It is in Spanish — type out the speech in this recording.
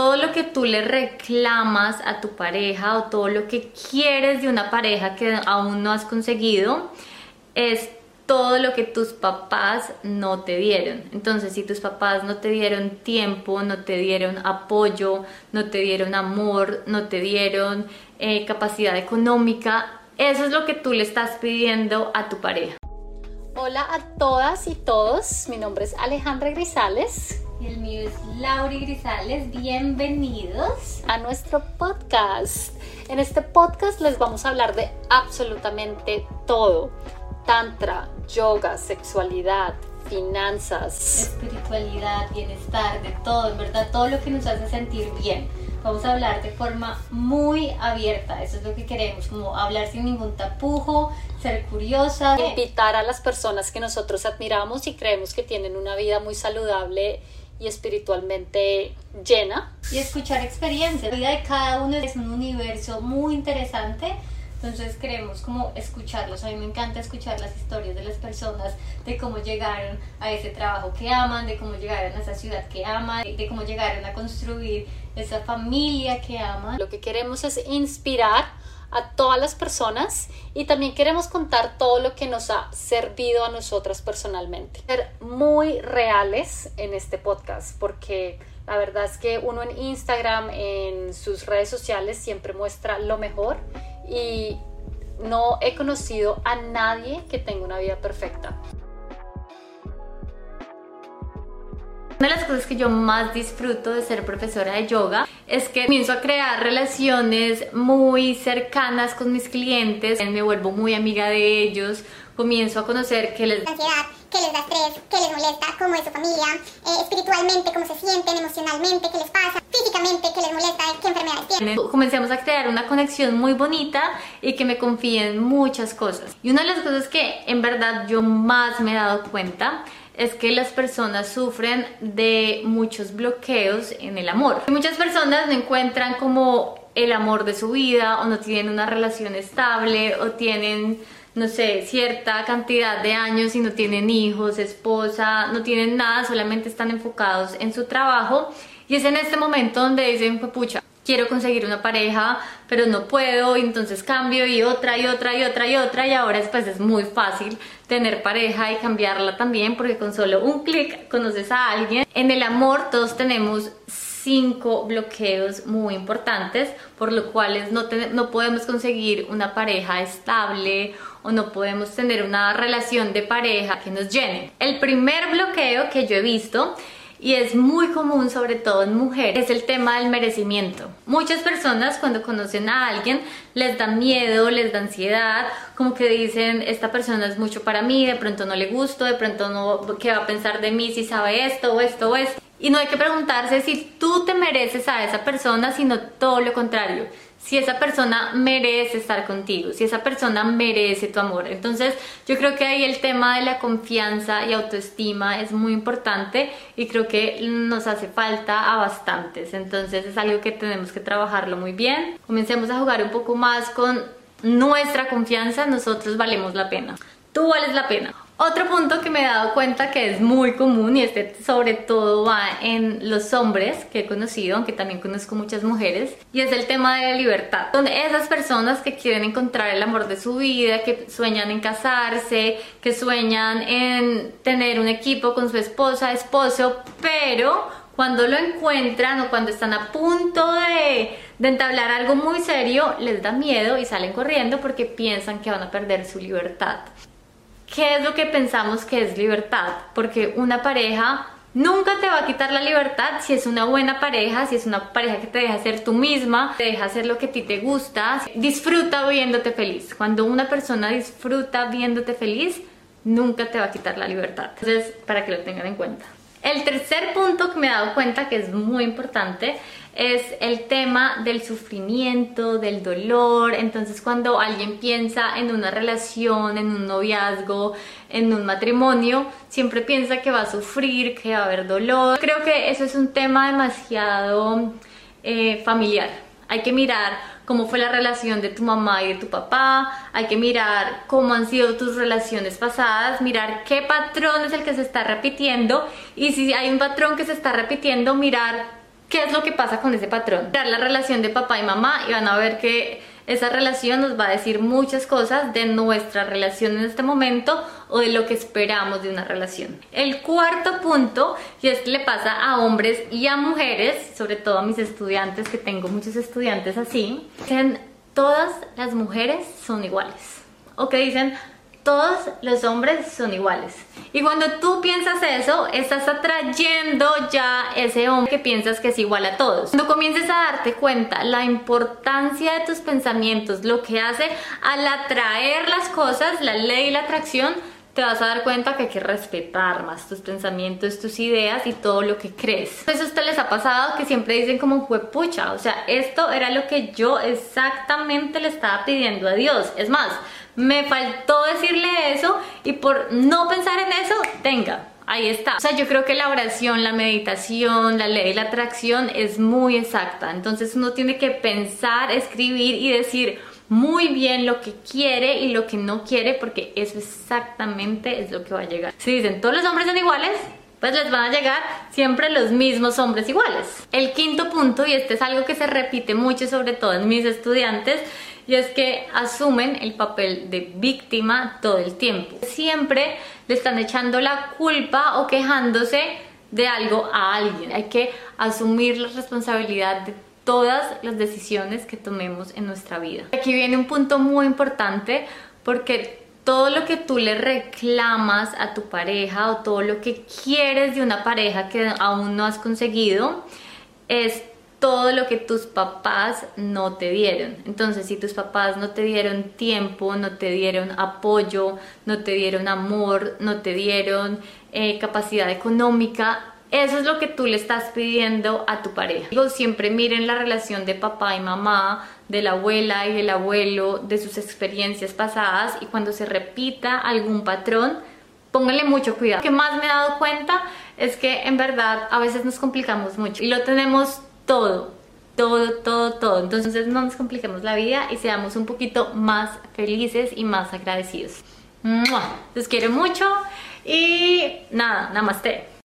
todo lo que tú le reclamas a tu pareja o todo lo que quieres de una pareja que aún no has conseguido es todo lo que tus papás no te dieron. Entonces, si tus papás no te dieron tiempo, no te dieron apoyo, no te dieron amor, no te dieron eh, capacidad económica, eso es lo que tú le estás pidiendo a tu pareja. Hola a todas y todos, mi nombre es Alejandra Grisales. Y el mío es Lauri Grisales, bienvenidos a nuestro podcast. En este podcast les vamos a hablar de absolutamente todo tantra, yoga, sexualidad, finanzas, espiritualidad, bienestar, de todo, en verdad, todo lo que nos hace sentir bien. Vamos a hablar de forma muy abierta, eso es lo que queremos, como hablar sin ningún tapujo, ser curiosa. Invitar a las personas que nosotros admiramos y creemos que tienen una vida muy saludable y espiritualmente llena. Y escuchar experiencias. La vida de cada uno es un universo muy interesante entonces queremos como escucharlos. A mí me encanta escuchar las historias de las personas, de cómo llegaron a ese trabajo que aman, de cómo llegaron a esa ciudad que aman, de cómo llegaron a construir esa familia que aman. Lo que queremos es inspirar a todas las personas y también queremos contar todo lo que nos ha servido a nosotras personalmente. Ser muy reales en este podcast porque la verdad es que uno en Instagram, en sus redes sociales siempre muestra lo mejor y no he conocido a nadie que tenga una vida perfecta. Una de las cosas que yo más disfruto de ser profesora de yoga es que comienzo a crear relaciones muy cercanas con mis clientes, me vuelvo muy amiga de ellos, comienzo a conocer que les ansiedad, qué les da estrés, qué les molesta, cómo es su familia, eh, espiritualmente, cómo se sienten, emocionalmente, qué les pasa, físicamente, qué les molesta, qué enfermedades tienen. Comencemos a crear una conexión muy bonita y que me confíen muchas cosas. Y una de las cosas que en verdad yo más me he dado cuenta es que las personas sufren de muchos bloqueos en el amor. Muchas personas no encuentran como el amor de su vida o no tienen una relación estable o tienen no sé, cierta cantidad de años y no tienen hijos, esposa, no tienen nada, solamente están enfocados en su trabajo. Y es en este momento donde dicen, pucha, quiero conseguir una pareja, pero no puedo, y entonces cambio y otra y otra y otra y otra, y ahora después es muy fácil tener pareja y cambiarla también, porque con solo un clic conoces a alguien. En el amor todos tenemos cinco bloqueos muy importantes, por lo cuales no, no podemos conseguir una pareja estable o no podemos tener una relación de pareja que nos llene. El primer bloqueo que yo he visto y es muy común sobre todo en mujeres es el tema del merecimiento. Muchas personas cuando conocen a alguien les da miedo, les da ansiedad, como que dicen esta persona es mucho para mí, de pronto no le gusto, de pronto no, ¿qué va a pensar de mí si sabe esto o esto o esto? Y no hay que preguntarse si tú te mereces a esa persona, sino todo lo contrario si esa persona merece estar contigo, si esa persona merece tu amor. Entonces yo creo que ahí el tema de la confianza y autoestima es muy importante y creo que nos hace falta a bastantes. Entonces es algo que tenemos que trabajarlo muy bien. Comencemos a jugar un poco más con nuestra confianza, nosotros valemos la pena. Tú vales la pena. Otro punto que me he dado cuenta que es muy común y este sobre todo va en los hombres que he conocido, aunque también conozco muchas mujeres, y es el tema de la libertad. Donde esas personas que quieren encontrar el amor de su vida, que sueñan en casarse, que sueñan en tener un equipo con su esposa, esposo, pero cuando lo encuentran o cuando están a punto de, de, entablar algo muy serio, les da miedo y salen corriendo porque piensan que van a perder su libertad. ¿Qué es lo que pensamos que es libertad? Porque una pareja nunca te va a quitar la libertad si es una buena pareja, si es una pareja que te deja ser tú misma, te deja hacer lo que a ti te gusta, disfruta viéndote feliz. Cuando una persona disfruta viéndote feliz, nunca te va a quitar la libertad. Entonces, para que lo tengan en cuenta. El tercer punto que me he dado cuenta que es muy importante es el tema del sufrimiento, del dolor. Entonces cuando alguien piensa en una relación, en un noviazgo, en un matrimonio, siempre piensa que va a sufrir, que va a haber dolor. Creo que eso es un tema demasiado eh, familiar. Hay que mirar cómo fue la relación de tu mamá y de tu papá, hay que mirar cómo han sido tus relaciones pasadas, mirar qué patrón es el que se está repitiendo y si hay un patrón que se está repitiendo, mirar ¿Qué es lo que pasa con ese patrón? Dar la relación de papá y mamá y van a ver que esa relación nos va a decir muchas cosas de nuestra relación en este momento o de lo que esperamos de una relación. El cuarto punto, y esto le pasa a hombres y a mujeres, sobre todo a mis estudiantes, que tengo muchos estudiantes así, dicen todas las mujeres son iguales. O que dicen todos los hombres son iguales. Y cuando tú piensas eso, estás atrayendo ya ese hombre que piensas que es igual a todos. Cuando comiences a darte cuenta la importancia de tus pensamientos, lo que hace al atraer las cosas, la ley y la atracción, te vas a dar cuenta que hay que respetar más tus pensamientos, tus ideas y todo lo que crees. Eso a ustedes les ha pasado que siempre dicen como pucha, o sea, esto era lo que yo exactamente le estaba pidiendo a Dios. Es más, me faltó decirle eso y por no pensar en eso, tenga, ahí está. O sea, yo creo que la oración, la meditación, la ley, la atracción es muy exacta. Entonces uno tiene que pensar, escribir y decir muy bien lo que quiere y lo que no quiere porque eso exactamente es lo que va a llegar. Si dicen todos los hombres son iguales, pues les van a llegar siempre los mismos hombres iguales. El quinto punto, y este es algo que se repite mucho sobre todo en mis estudiantes, y es que asumen el papel de víctima todo el tiempo. Siempre le están echando la culpa o quejándose de algo a alguien. Hay que asumir la responsabilidad de todas las decisiones que tomemos en nuestra vida. Aquí viene un punto muy importante porque todo lo que tú le reclamas a tu pareja o todo lo que quieres de una pareja que aún no has conseguido es todo lo que tus papás no te dieron. Entonces, si tus papás no te dieron tiempo, no te dieron apoyo, no te dieron amor, no te dieron eh, capacidad económica, eso es lo que tú le estás pidiendo a tu pareja. Digo, siempre miren la relación de papá y mamá, de la abuela y del abuelo, de sus experiencias pasadas y cuando se repita algún patrón, pónganle mucho cuidado. Lo que más me he dado cuenta es que en verdad a veces nos complicamos mucho y lo tenemos todo, todo, todo, todo. Entonces no nos compliquemos la vida y seamos un poquito más felices y más agradecidos. Les quiero mucho y nada, namaste.